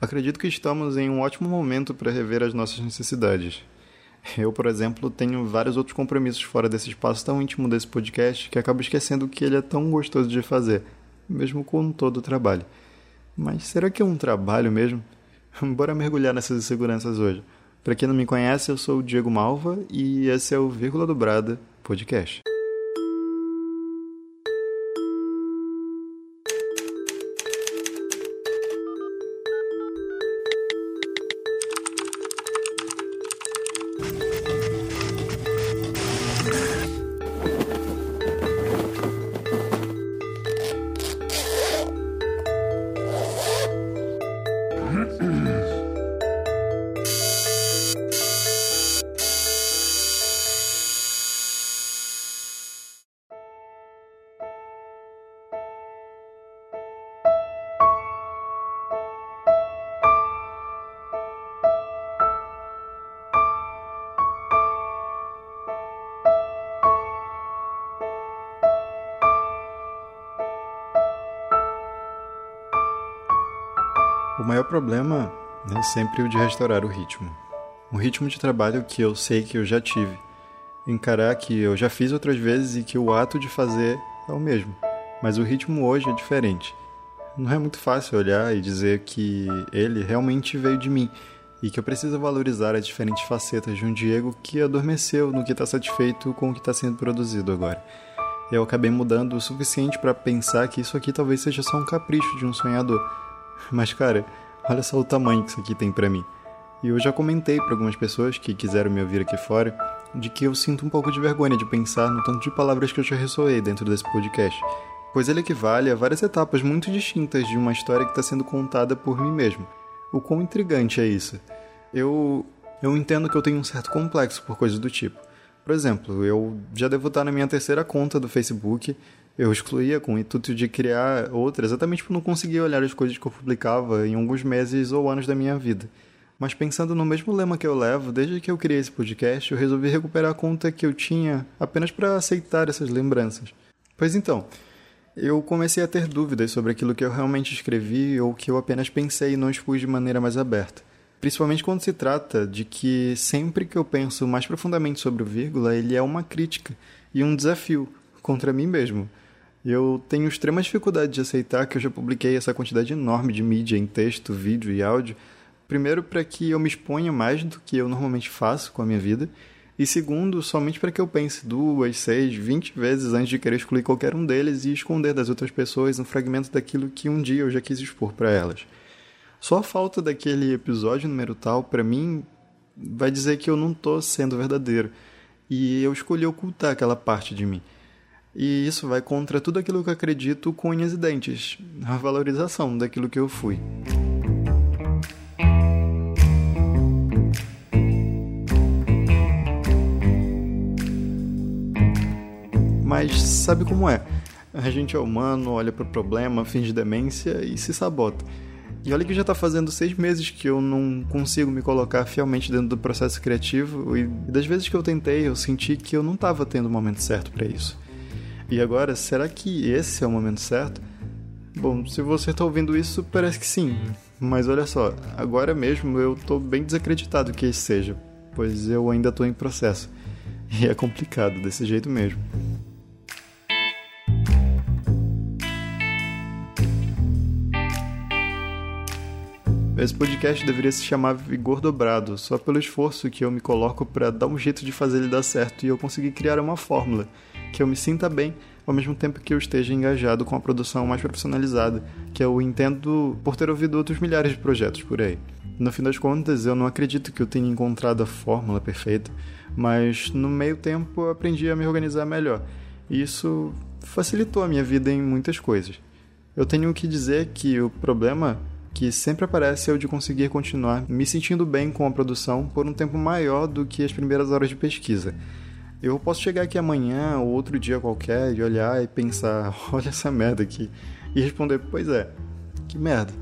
Acredito que estamos em um ótimo momento para rever as nossas necessidades. Eu, por exemplo, tenho vários outros compromissos fora desse espaço tão íntimo desse podcast que acabo esquecendo que ele é tão gostoso de fazer, mesmo com todo o trabalho. Mas será que é um trabalho mesmo? Bora mergulhar nessas inseguranças hoje. Para quem não me conhece, eu sou o Diego Malva e esse é o Vírgula Dobrada Podcast. O maior problema é sempre o de restaurar o ritmo. Um ritmo de trabalho que eu sei que eu já tive. Encarar que eu já fiz outras vezes e que o ato de fazer é o mesmo. Mas o ritmo hoje é diferente. Não é muito fácil olhar e dizer que ele realmente veio de mim e que eu preciso valorizar as diferentes facetas de um Diego que adormeceu no que está satisfeito com o que está sendo produzido agora. Eu acabei mudando o suficiente para pensar que isso aqui talvez seja só um capricho de um sonhador mas, cara, olha só o tamanho que isso aqui tem para mim. E eu já comentei para algumas pessoas que quiseram me ouvir aqui fora de que eu sinto um pouco de vergonha de pensar no tanto de palavras que eu já ressoei dentro desse podcast, pois ele equivale a várias etapas muito distintas de uma história que está sendo contada por mim mesmo. O quão intrigante é isso? Eu eu entendo que eu tenho um certo complexo por coisas do tipo. Por exemplo, eu já devo estar na minha terceira conta do Facebook eu excluía com o intuito de criar outra, exatamente por não conseguir olhar as coisas que eu publicava em alguns meses ou anos da minha vida. Mas pensando no mesmo lema que eu levo, desde que eu criei esse podcast, eu resolvi recuperar a conta que eu tinha apenas para aceitar essas lembranças. Pois então, eu comecei a ter dúvidas sobre aquilo que eu realmente escrevi ou que eu apenas pensei e não expus de maneira mais aberta. Principalmente quando se trata de que sempre que eu penso mais profundamente sobre o vírgula, ele é uma crítica e um desafio contra mim mesmo. Eu tenho extrema dificuldade de aceitar que eu já publiquei essa quantidade enorme de mídia em texto, vídeo e áudio. Primeiro, para que eu me exponha mais do que eu normalmente faço com a minha vida. E segundo, somente para que eu pense duas, seis, vinte vezes antes de querer excluir qualquer um deles e esconder das outras pessoas um fragmento daquilo que um dia eu já quis expor para elas. Só a falta daquele episódio número tal, para mim, vai dizer que eu não tô sendo verdadeiro. E eu escolhi ocultar aquela parte de mim. E isso vai contra tudo aquilo que eu acredito com unhas e dentes, a valorização daquilo que eu fui. Mas sabe como é? A gente é humano, olha para o problema, finge demência e se sabota. E olha que já está fazendo seis meses que eu não consigo me colocar fielmente dentro do processo criativo e das vezes que eu tentei eu senti que eu não estava tendo o momento certo para isso. E agora, será que esse é o momento certo? Bom, se você está ouvindo isso, parece que sim. Mas olha só, agora mesmo eu estou bem desacreditado que esse seja, pois eu ainda estou em processo. E é complicado desse jeito mesmo. Esse podcast deveria se chamar Vigor Dobrado, só pelo esforço que eu me coloco para dar um jeito de fazer ele dar certo e eu conseguir criar uma fórmula que eu me sinta bem, ao mesmo tempo que eu esteja engajado com a produção mais profissionalizada, que eu entendo por ter ouvido outros milhares de projetos por aí. No fim das contas, eu não acredito que eu tenha encontrado a fórmula perfeita, mas no meio tempo eu aprendi a me organizar melhor. E isso facilitou a minha vida em muitas coisas. Eu tenho que dizer que o problema que sempre aparece é o de conseguir continuar me sentindo bem com a produção por um tempo maior do que as primeiras horas de pesquisa. Eu posso chegar aqui amanhã ou outro dia qualquer e olhar e pensar, olha essa merda aqui, e responder, pois é, que merda.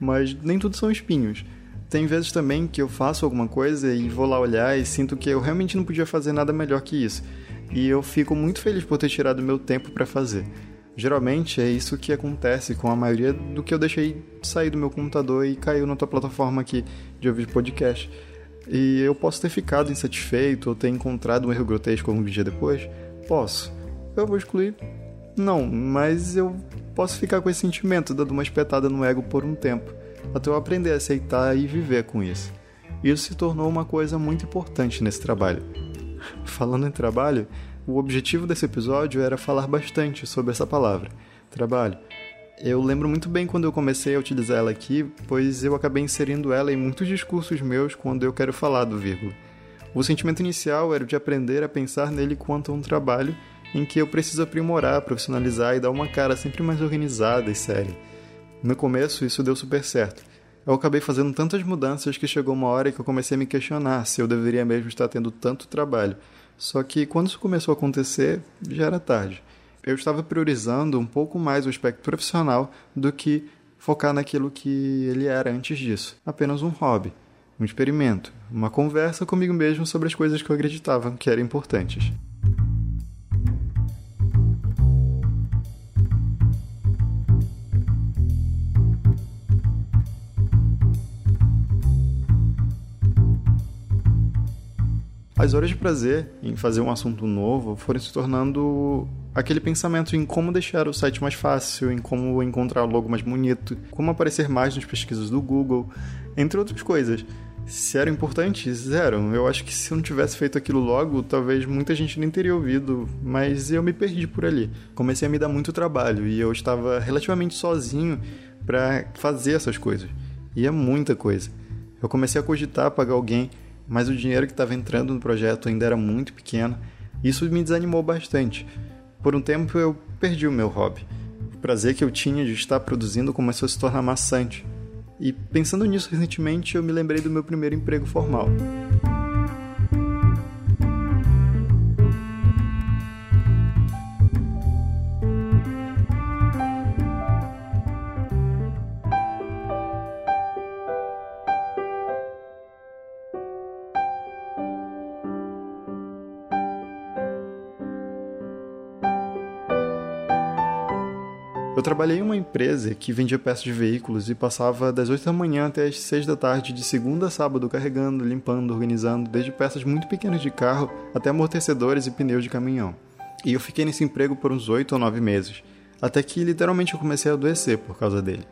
Mas nem tudo são espinhos. Tem vezes também que eu faço alguma coisa e vou lá olhar e sinto que eu realmente não podia fazer nada melhor que isso. E eu fico muito feliz por ter tirado meu tempo para fazer. Geralmente é isso que acontece com a maioria do que eu deixei sair do meu computador e caiu na tua plataforma aqui de ouvir podcast. E eu posso ter ficado insatisfeito ou ter encontrado um erro grotesco algum dia depois? Posso. Eu vou excluir? Não, mas eu posso ficar com esse sentimento, dando uma espetada no ego por um tempo, até eu aprender a aceitar e viver com isso. Isso se tornou uma coisa muito importante nesse trabalho. Falando em trabalho, o objetivo desse episódio era falar bastante sobre essa palavra, trabalho. Eu lembro muito bem quando eu comecei a utilizar ela aqui, pois eu acabei inserindo ela em muitos discursos meus quando eu quero falar do vírgula. O sentimento inicial era de aprender a pensar nele quanto a um trabalho em que eu preciso aprimorar, profissionalizar e dar uma cara sempre mais organizada e séria. No começo, isso deu super certo. Eu acabei fazendo tantas mudanças que chegou uma hora que eu comecei a me questionar se eu deveria mesmo estar tendo tanto trabalho só que quando isso começou a acontecer, já era tarde. Eu estava priorizando um pouco mais o aspecto profissional do que focar naquilo que ele era antes disso apenas um hobby, um experimento, uma conversa comigo mesmo sobre as coisas que eu acreditava que eram importantes. As horas de prazer em fazer um assunto novo foram se tornando aquele pensamento em como deixar o site mais fácil, em como encontrar o logo mais bonito, como aparecer mais nas pesquisas do Google, entre outras coisas. Se eram importantes, eram. Eu acho que se eu não tivesse feito aquilo logo, talvez muita gente nem teria ouvido, mas eu me perdi por ali. Comecei a me dar muito trabalho e eu estava relativamente sozinho para fazer essas coisas. E é muita coisa. Eu comecei a cogitar pagar alguém mas o dinheiro que estava entrando no projeto ainda era muito pequeno. Isso me desanimou bastante. Por um tempo eu perdi o meu hobby. O prazer que eu tinha de estar produzindo começou a se tornar maçante. E pensando nisso recentemente, eu me lembrei do meu primeiro emprego formal. Trabalhei em uma empresa que vendia peças de veículos e passava das 8 da manhã até as 6 da tarde, de segunda a sábado, carregando, limpando, organizando, desde peças muito pequenas de carro até amortecedores e pneus de caminhão. E eu fiquei nesse emprego por uns 8 ou 9 meses, até que literalmente eu comecei a adoecer por causa dele.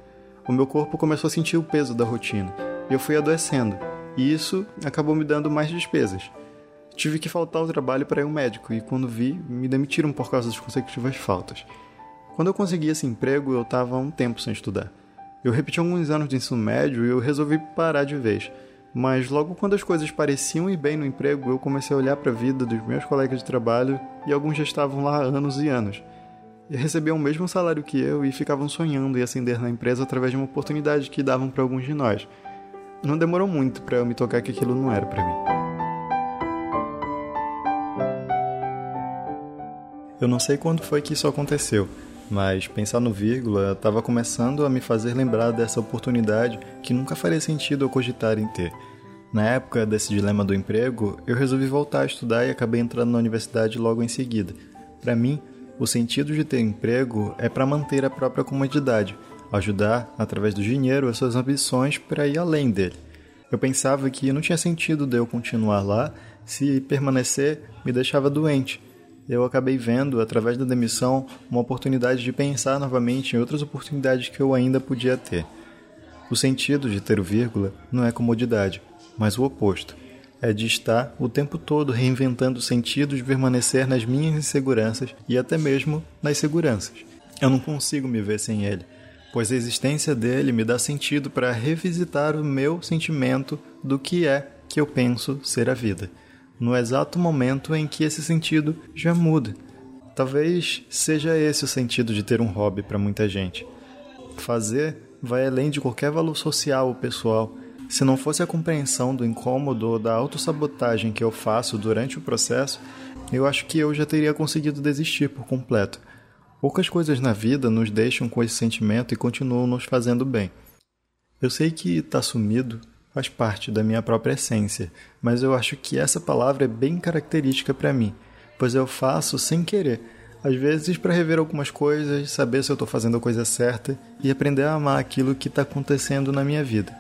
O meu corpo começou a sentir o peso da rotina, e eu fui adoecendo, e isso acabou me dando mais despesas. Tive que faltar ao trabalho para ir ao médico, e quando vi, me demitiram por causa das consecutivas faltas. Quando eu consegui esse emprego, eu estava um tempo sem estudar. Eu repeti alguns anos de ensino médio e eu resolvi parar de vez. Mas logo quando as coisas pareciam ir bem no emprego, eu comecei a olhar para a vida dos meus colegas de trabalho e alguns já estavam lá há anos e anos. E recebiam o mesmo salário que eu e ficavam sonhando em ascender na empresa através de uma oportunidade que davam para alguns de nós. Não demorou muito para eu me tocar que aquilo não era para mim. Eu não sei quando foi que isso aconteceu, mas pensar no vírgula estava começando a me fazer lembrar dessa oportunidade que nunca faria sentido eu cogitar em ter. Na época desse dilema do emprego, eu resolvi voltar a estudar e acabei entrando na universidade logo em seguida. Para mim, o sentido de ter emprego é para manter a própria comodidade, ajudar, através do dinheiro, as suas ambições para ir além dele. Eu pensava que não tinha sentido de eu continuar lá se permanecer me deixava doente eu acabei vendo, através da demissão, uma oportunidade de pensar novamente em outras oportunidades que eu ainda podia ter. O sentido de ter o vírgula não é comodidade, mas o oposto. É de estar o tempo todo reinventando o sentido de permanecer nas minhas inseguranças e até mesmo nas seguranças. Eu não consigo me ver sem ele, pois a existência dele me dá sentido para revisitar o meu sentimento do que é que eu penso ser a vida no exato momento em que esse sentido já muda. Talvez seja esse o sentido de ter um hobby para muita gente. Fazer vai além de qualquer valor social ou pessoal. Se não fosse a compreensão do incômodo ou da autossabotagem que eu faço durante o processo, eu acho que eu já teria conseguido desistir por completo. Poucas coisas na vida nos deixam com esse sentimento e continuam nos fazendo bem. Eu sei que está sumido faz parte da minha própria essência, mas eu acho que essa palavra é bem característica para mim, pois eu faço sem querer Às vezes para rever algumas coisas, saber se eu estou fazendo a coisa certa e aprender a amar aquilo que está acontecendo na minha vida.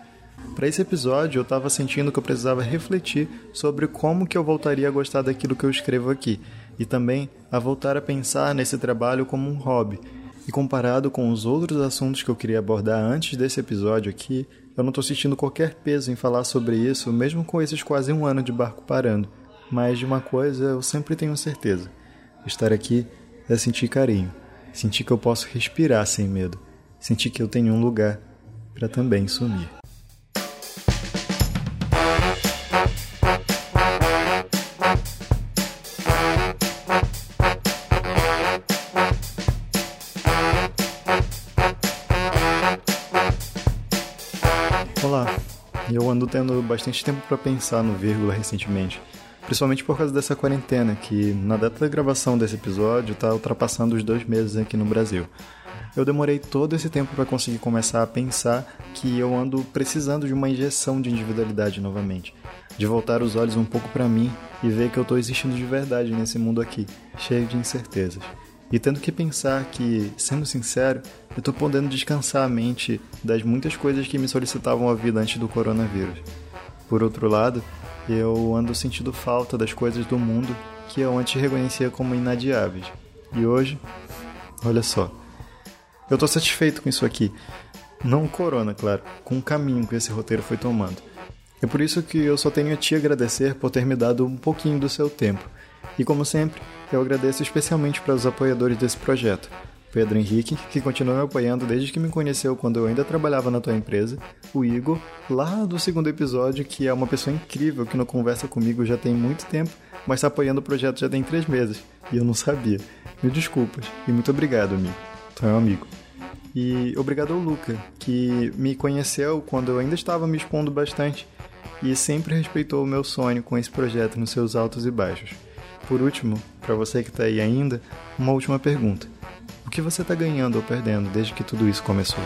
Para esse episódio, eu estava sentindo que eu precisava refletir sobre como que eu voltaria a gostar daquilo que eu escrevo aqui e também a voltar a pensar nesse trabalho como um hobby. E comparado com os outros assuntos que eu queria abordar antes desse episódio aqui, eu não estou sentindo qualquer peso em falar sobre isso, mesmo com esses quase um ano de barco parando. Mas de uma coisa eu sempre tenho certeza: estar aqui é sentir carinho, sentir que eu posso respirar sem medo, sentir que eu tenho um lugar para também sumir. Olá, eu ando tendo bastante tempo para pensar no vírgula recentemente Principalmente por causa dessa quarentena, que na data da gravação desse episódio está ultrapassando os dois meses aqui no Brasil. Eu demorei todo esse tempo para conseguir começar a pensar que eu ando precisando de uma injeção de individualidade novamente, de voltar os olhos um pouco para mim e ver que eu estou existindo de verdade nesse mundo aqui, cheio de incertezas. E tendo que pensar que, sendo sincero, eu estou podendo descansar a mente das muitas coisas que me solicitavam a vida antes do coronavírus. Por outro lado, eu ando sentindo falta das coisas do mundo que eu antes reconhecia como inadiáveis. E hoje, olha só, eu tô satisfeito com isso aqui. Não o corona, claro, com o caminho que esse roteiro foi tomando. É por isso que eu só tenho a te agradecer por ter me dado um pouquinho do seu tempo. E como sempre, eu agradeço especialmente para os apoiadores desse projeto, Pedro Henrique, que continua me apoiando desde que me conheceu quando eu ainda trabalhava na tua empresa, o Igor, lá do segundo episódio, que é uma pessoa incrível que não conversa comigo já tem muito tempo, mas está apoiando o projeto já tem três meses, e eu não sabia. Mil desculpas, e muito obrigado, amigo. Tu é um amigo. E obrigado ao Luca, que me conheceu quando eu ainda estava me expondo bastante e sempre respeitou o meu sonho com esse projeto nos seus altos e baixos. Por último, para você que está aí ainda, uma última pergunta. O que você está ganhando ou perdendo desde que tudo isso começou?